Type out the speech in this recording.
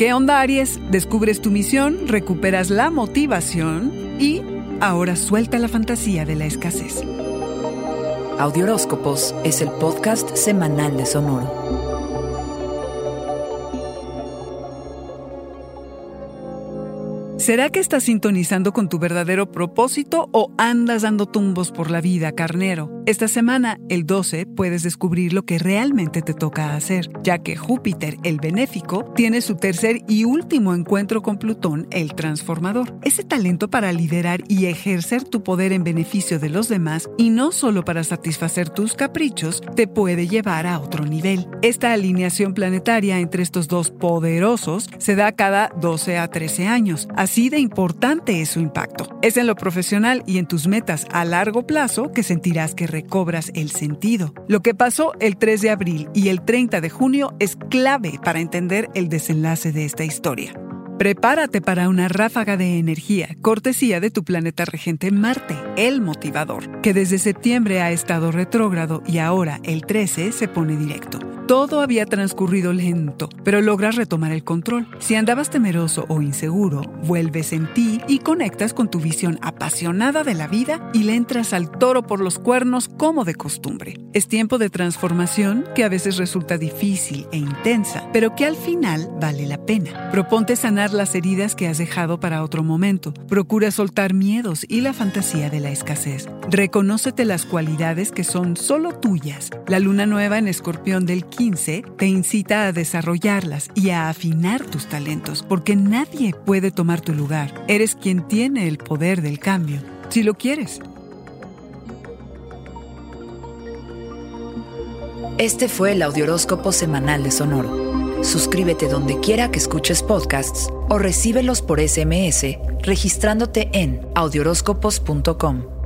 ¿Qué onda Aries? Descubres tu misión, recuperas la motivación y ahora suelta la fantasía de la escasez. Audioróscopos es el podcast semanal de Sonoro. ¿Será que estás sintonizando con tu verdadero propósito o andas dando tumbos por la vida, carnero? Esta semana, el 12, puedes descubrir lo que realmente te toca hacer, ya que Júpiter, el benéfico, tiene su tercer y último encuentro con Plutón, el transformador. Ese talento para liderar y ejercer tu poder en beneficio de los demás y no solo para satisfacer tus caprichos, te puede llevar a otro nivel. Esta alineación planetaria entre estos dos poderosos se da cada 12 a 13 años. De importante es su impacto. Es en lo profesional y en tus metas a largo plazo que sentirás que recobras el sentido. Lo que pasó el 3 de abril y el 30 de junio es clave para entender el desenlace de esta historia. Prepárate para una ráfaga de energía, cortesía de tu planeta regente Marte, el motivador, que desde septiembre ha estado retrógrado y ahora, el 13, se pone directo. Todo había transcurrido lento, pero logras retomar el control. Si andabas temeroso o inseguro, vuelves en ti y conectas con tu visión apasionada de la vida y le entras al toro por los cuernos como de costumbre. Es tiempo de transformación que a veces resulta difícil e intensa, pero que al final vale la pena. Proponte sanar las heridas que has dejado para otro momento. Procura soltar miedos y la fantasía de la escasez. Reconócete las cualidades que son solo tuyas. La luna nueva en escorpión del te incita a desarrollarlas y a afinar tus talentos, porque nadie puede tomar tu lugar. Eres quien tiene el poder del cambio, si lo quieres. Este fue el Audioróscopo Semanal de Sonoro. Suscríbete donde quiera que escuches podcasts o recíbelos por SMS registrándote en audioróscopos.com.